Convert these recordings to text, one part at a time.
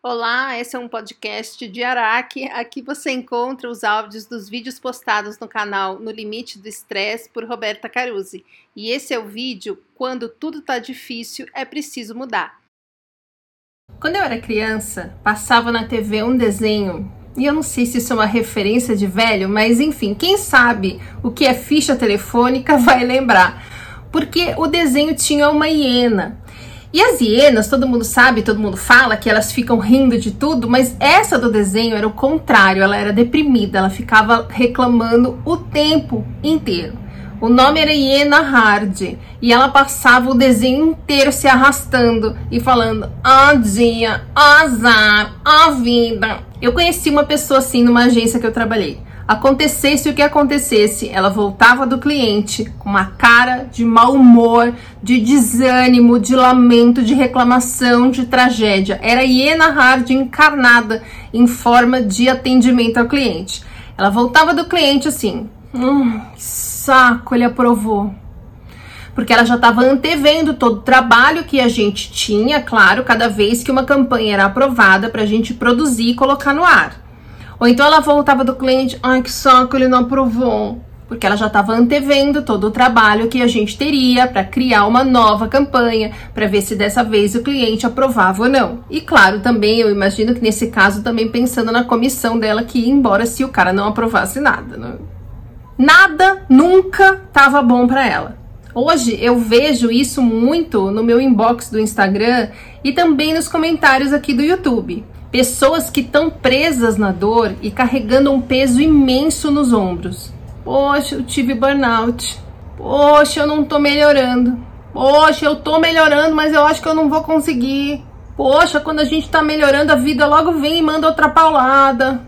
Olá, esse é um podcast de Araque. Aqui você encontra os áudios dos vídeos postados no canal No Limite do Estresse por Roberta Caruzzi. E esse é o vídeo Quando tudo tá difícil, é preciso mudar. Quando eu era criança, passava na TV um desenho, e eu não sei se isso é uma referência de velho, mas enfim, quem sabe o que é ficha telefônica vai lembrar. Porque o desenho tinha uma hiena e as hienas, todo mundo sabe, todo mundo fala que elas ficam rindo de tudo, mas essa do desenho era o contrário, ela era deprimida, ela ficava reclamando o tempo inteiro. O nome era Hiena Hard e ela passava o desenho inteiro se arrastando e falando: "Ó oh, dia, oh, azar, ó oh, vida". Eu conheci uma pessoa assim numa agência que eu trabalhei. Acontecesse o que acontecesse, ela voltava do cliente com uma cara de mau humor, de desânimo, de lamento, de reclamação, de tragédia. Era Iena Hard encarnada em forma de atendimento ao cliente. Ela voltava do cliente assim: hum, que saco, ele aprovou porque ela já estava antevendo todo o trabalho que a gente tinha, claro, cada vez que uma campanha era aprovada para a gente produzir e colocar no ar. Ou então ela voltava do cliente, ai que saco, ele não aprovou. Porque ela já estava antevendo todo o trabalho que a gente teria para criar uma nova campanha, para ver se dessa vez o cliente aprovava ou não. E claro, também eu imagino que nesse caso também pensando na comissão dela que ia embora se o cara não aprovasse nada. Né? Nada nunca estava bom para ela. Hoje eu vejo isso muito no meu inbox do Instagram e também nos comentários aqui do YouTube. Pessoas que estão presas na dor e carregando um peso imenso nos ombros. Poxa, eu tive burnout. Poxa, eu não tô melhorando. Poxa, eu tô melhorando, mas eu acho que eu não vou conseguir. Poxa, quando a gente tá melhorando, a vida logo vem e manda outra paulada.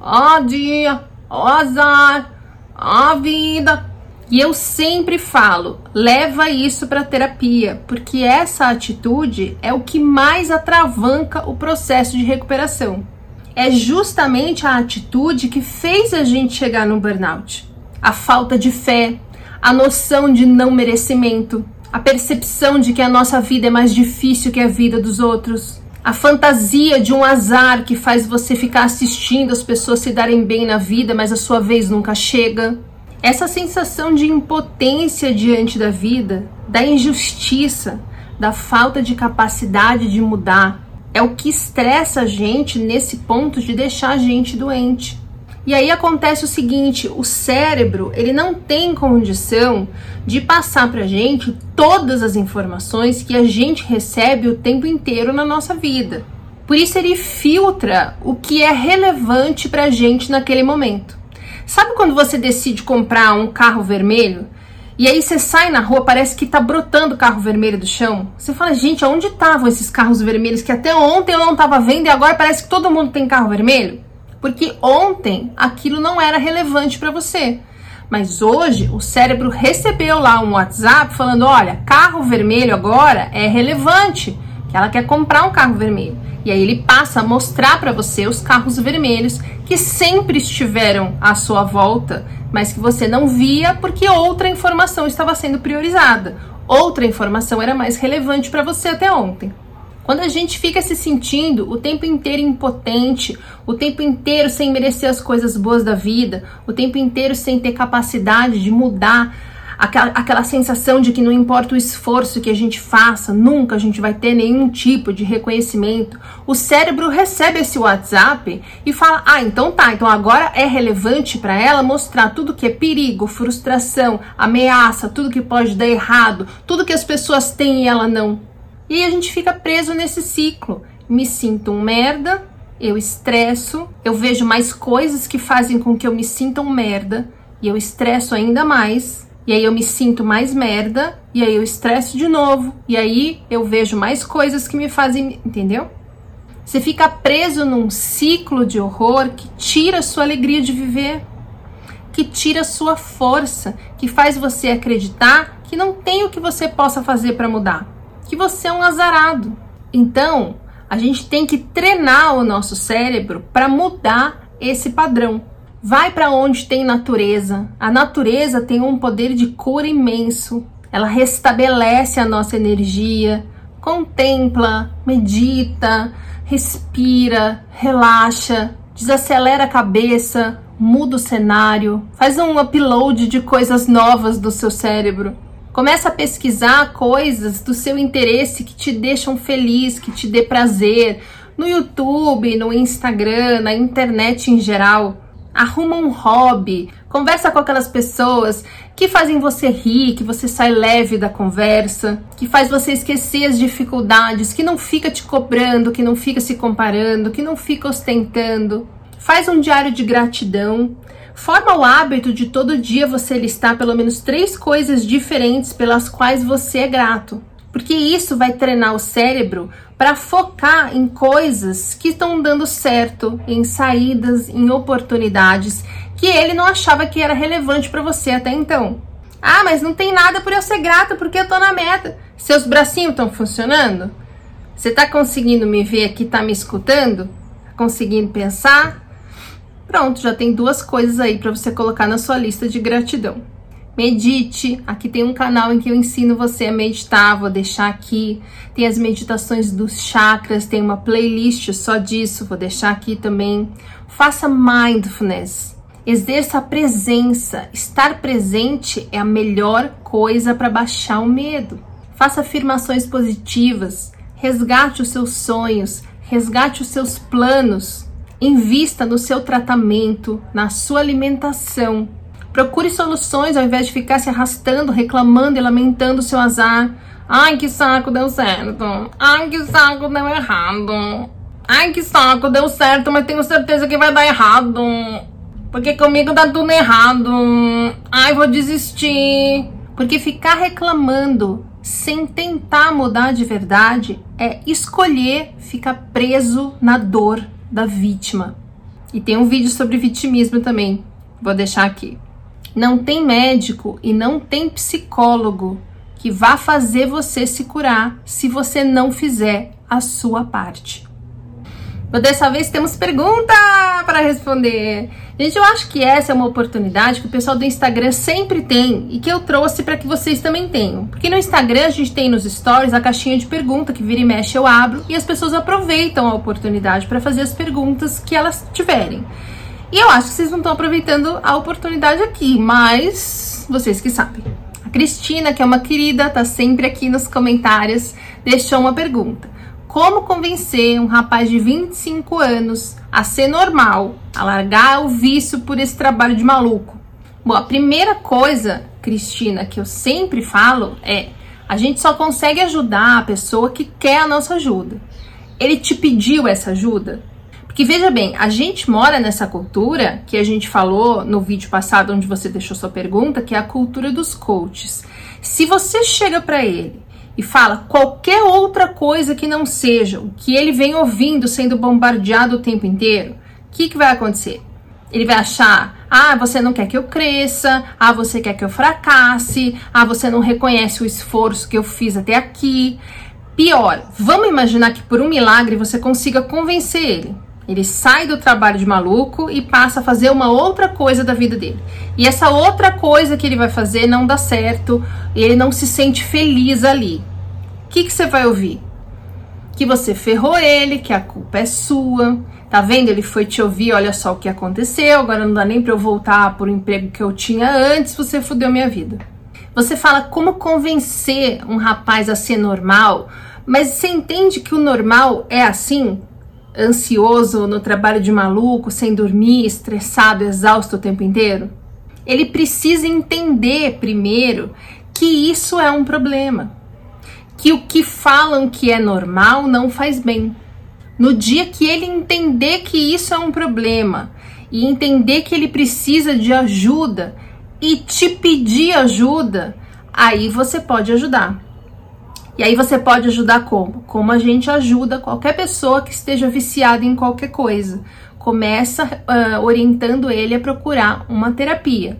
Ó dia, ó azar, ó vida. E eu sempre falo, leva isso para terapia, porque essa atitude é o que mais atravanca o processo de recuperação. É justamente a atitude que fez a gente chegar no burnout. A falta de fé, a noção de não merecimento, a percepção de que a nossa vida é mais difícil que a vida dos outros, a fantasia de um azar que faz você ficar assistindo as pessoas se darem bem na vida, mas a sua vez nunca chega essa sensação de impotência diante da vida, da injustiça, da falta de capacidade de mudar, é o que estressa a gente nesse ponto de deixar a gente doente. E aí acontece o seguinte, o cérebro, ele não tem condição de passar pra gente todas as informações que a gente recebe o tempo inteiro na nossa vida. Por isso ele filtra o que é relevante pra gente naquele momento. Sabe quando você decide comprar um carro vermelho? E aí você sai na rua, parece que tá brotando carro vermelho do chão. Você fala, gente, aonde estavam esses carros vermelhos que até ontem eu não tava vendo e agora parece que todo mundo tem carro vermelho? Porque ontem aquilo não era relevante para você. Mas hoje o cérebro recebeu lá um WhatsApp falando: olha, carro vermelho agora é relevante, que ela quer comprar um carro vermelho. E aí ele passa a mostrar para você os carros vermelhos que sempre estiveram à sua volta, mas que você não via porque outra informação estava sendo priorizada. Outra informação era mais relevante para você até ontem. Quando a gente fica se sentindo o tempo inteiro impotente, o tempo inteiro sem merecer as coisas boas da vida, o tempo inteiro sem ter capacidade de mudar aquela, aquela sensação de que não importa o esforço que a gente faça, nunca a gente vai ter nenhum tipo de reconhecimento. O cérebro recebe esse WhatsApp e fala: Ah, então tá, então agora é relevante para ela mostrar tudo que é perigo, frustração, ameaça, tudo que pode dar errado, tudo que as pessoas têm e ela não. E a gente fica preso nesse ciclo. Me sinto um merda, eu estresso, eu vejo mais coisas que fazem com que eu me sinta um merda e eu estresso ainda mais e aí eu me sinto mais merda, e aí eu estresso de novo, e aí eu vejo mais coisas que me fazem, entendeu? Você fica preso num ciclo de horror que tira a sua alegria de viver, que tira a sua força, que faz você acreditar que não tem o que você possa fazer para mudar, que você é um azarado. Então, a gente tem que treinar o nosso cérebro para mudar esse padrão. Vai para onde tem natureza. A natureza tem um poder de cura imenso. Ela restabelece a nossa energia. Contempla, medita, respira, relaxa, desacelera a cabeça, muda o cenário, faz um upload de coisas novas do seu cérebro. Começa a pesquisar coisas do seu interesse que te deixam feliz, que te dê prazer, no YouTube, no Instagram, na internet em geral. Arruma um hobby, conversa com aquelas pessoas que fazem você rir, que você sai leve da conversa, que faz você esquecer as dificuldades, que não fica te cobrando, que não fica se comparando, que não fica ostentando. Faz um diário de gratidão. Forma o hábito de todo dia você listar pelo menos três coisas diferentes pelas quais você é grato porque isso vai treinar o cérebro para focar em coisas que estão dando certo, em saídas, em oportunidades que ele não achava que era relevante para você até então. Ah, mas não tem nada por eu ser grata porque eu tô na meta. Seus bracinhos estão funcionando? Você tá conseguindo me ver aqui, tá me escutando? Tá conseguindo pensar? Pronto, já tem duas coisas aí para você colocar na sua lista de gratidão. Medite. Aqui tem um canal em que eu ensino você a meditar, vou deixar aqui. Tem as meditações dos chakras, tem uma playlist só disso, vou deixar aqui também. Faça mindfulness. Exerça a presença. Estar presente é a melhor coisa para baixar o medo. Faça afirmações positivas. Resgate os seus sonhos, resgate os seus planos. Invista no seu tratamento, na sua alimentação Procure soluções ao invés de ficar se arrastando, reclamando e lamentando o seu azar. Ai, que saco, deu certo. Ai, que saco, deu errado. Ai, que saco, deu certo, mas tenho certeza que vai dar errado. Porque comigo dá tudo errado. Ai, vou desistir. Porque ficar reclamando sem tentar mudar de verdade é escolher ficar preso na dor da vítima. E tem um vídeo sobre vitimismo também. Vou deixar aqui. Não tem médico e não tem psicólogo que vá fazer você se curar se você não fizer a sua parte. Mas dessa vez temos pergunta para responder. Gente, eu acho que essa é uma oportunidade que o pessoal do Instagram sempre tem e que eu trouxe para que vocês também tenham. Porque no Instagram a gente tem nos stories a caixinha de pergunta que vira e mexe eu abro e as pessoas aproveitam a oportunidade para fazer as perguntas que elas tiverem. E eu acho que vocês não estão aproveitando a oportunidade aqui, mas vocês que sabem. A Cristina, que é uma querida, tá sempre aqui nos comentários, deixou uma pergunta. Como convencer um rapaz de 25 anos a ser normal, a largar o vício por esse trabalho de maluco? Bom, a primeira coisa, Cristina, que eu sempre falo é: a gente só consegue ajudar a pessoa que quer a nossa ajuda. Ele te pediu essa ajuda? Que veja bem, a gente mora nessa cultura que a gente falou no vídeo passado onde você deixou sua pergunta, que é a cultura dos coaches. Se você chega para ele e fala qualquer outra coisa que não seja o que ele vem ouvindo sendo bombardeado o tempo inteiro, o que, que vai acontecer? Ele vai achar, ah, você não quer que eu cresça, ah, você quer que eu fracasse, ah, você não reconhece o esforço que eu fiz até aqui. Pior, vamos imaginar que por um milagre você consiga convencer ele ele sai do trabalho de maluco e passa a fazer uma outra coisa da vida dele. E essa outra coisa que ele vai fazer não dá certo, ele não se sente feliz ali. O que, você vai ouvir? Que você ferrou ele, que a culpa é sua. Tá vendo? Ele foi te ouvir, olha só o que aconteceu, agora não dá nem para eu voltar um emprego que eu tinha antes, você fudeu minha vida. Você fala como convencer um rapaz a ser normal, mas você entende que o normal é assim? Ansioso no trabalho de maluco, sem dormir, estressado, exausto o tempo inteiro? Ele precisa entender primeiro que isso é um problema. Que o que falam que é normal não faz bem. No dia que ele entender que isso é um problema e entender que ele precisa de ajuda e te pedir ajuda, aí você pode ajudar. E aí você pode ajudar como? Como a gente ajuda qualquer pessoa que esteja viciada em qualquer coisa. Começa uh, orientando ele a procurar uma terapia.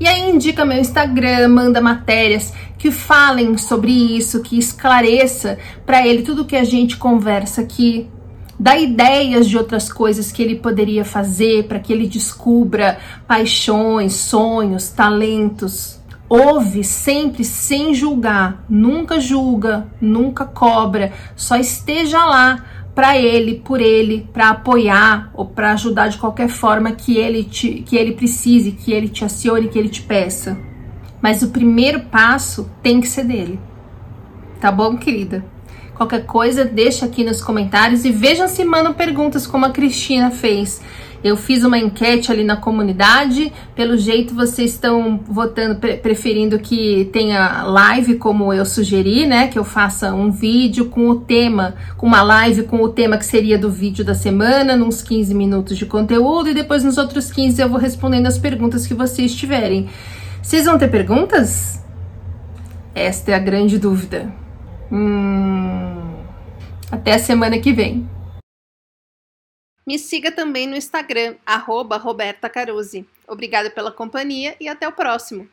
E aí indica meu Instagram, manda matérias que falem sobre isso, que esclareça para ele tudo que a gente conversa aqui, dá ideias de outras coisas que ele poderia fazer para que ele descubra paixões, sonhos, talentos. Ouve sempre sem julgar, nunca julga, nunca cobra, só esteja lá para ele, por ele, para apoiar ou para ajudar de qualquer forma que ele te, que ele precise, que ele te acione, que ele te peça. Mas o primeiro passo tem que ser dele. Tá bom, querida? Qualquer coisa, deixa aqui nos comentários e vejam se mandam perguntas como a Cristina fez. Eu fiz uma enquete ali na comunidade. Pelo jeito, vocês estão votando, preferindo que tenha live, como eu sugeri, né? Que eu faça um vídeo com o tema, com uma live com o tema que seria do vídeo da semana, nos 15 minutos de conteúdo, e depois nos outros 15 eu vou respondendo as perguntas que vocês tiverem. Vocês vão ter perguntas? Esta é a grande dúvida. Hum... Até a semana que vem. Me siga também no Instagram, arroba Roberta Caruzzi. Obrigada pela companhia e até o próximo.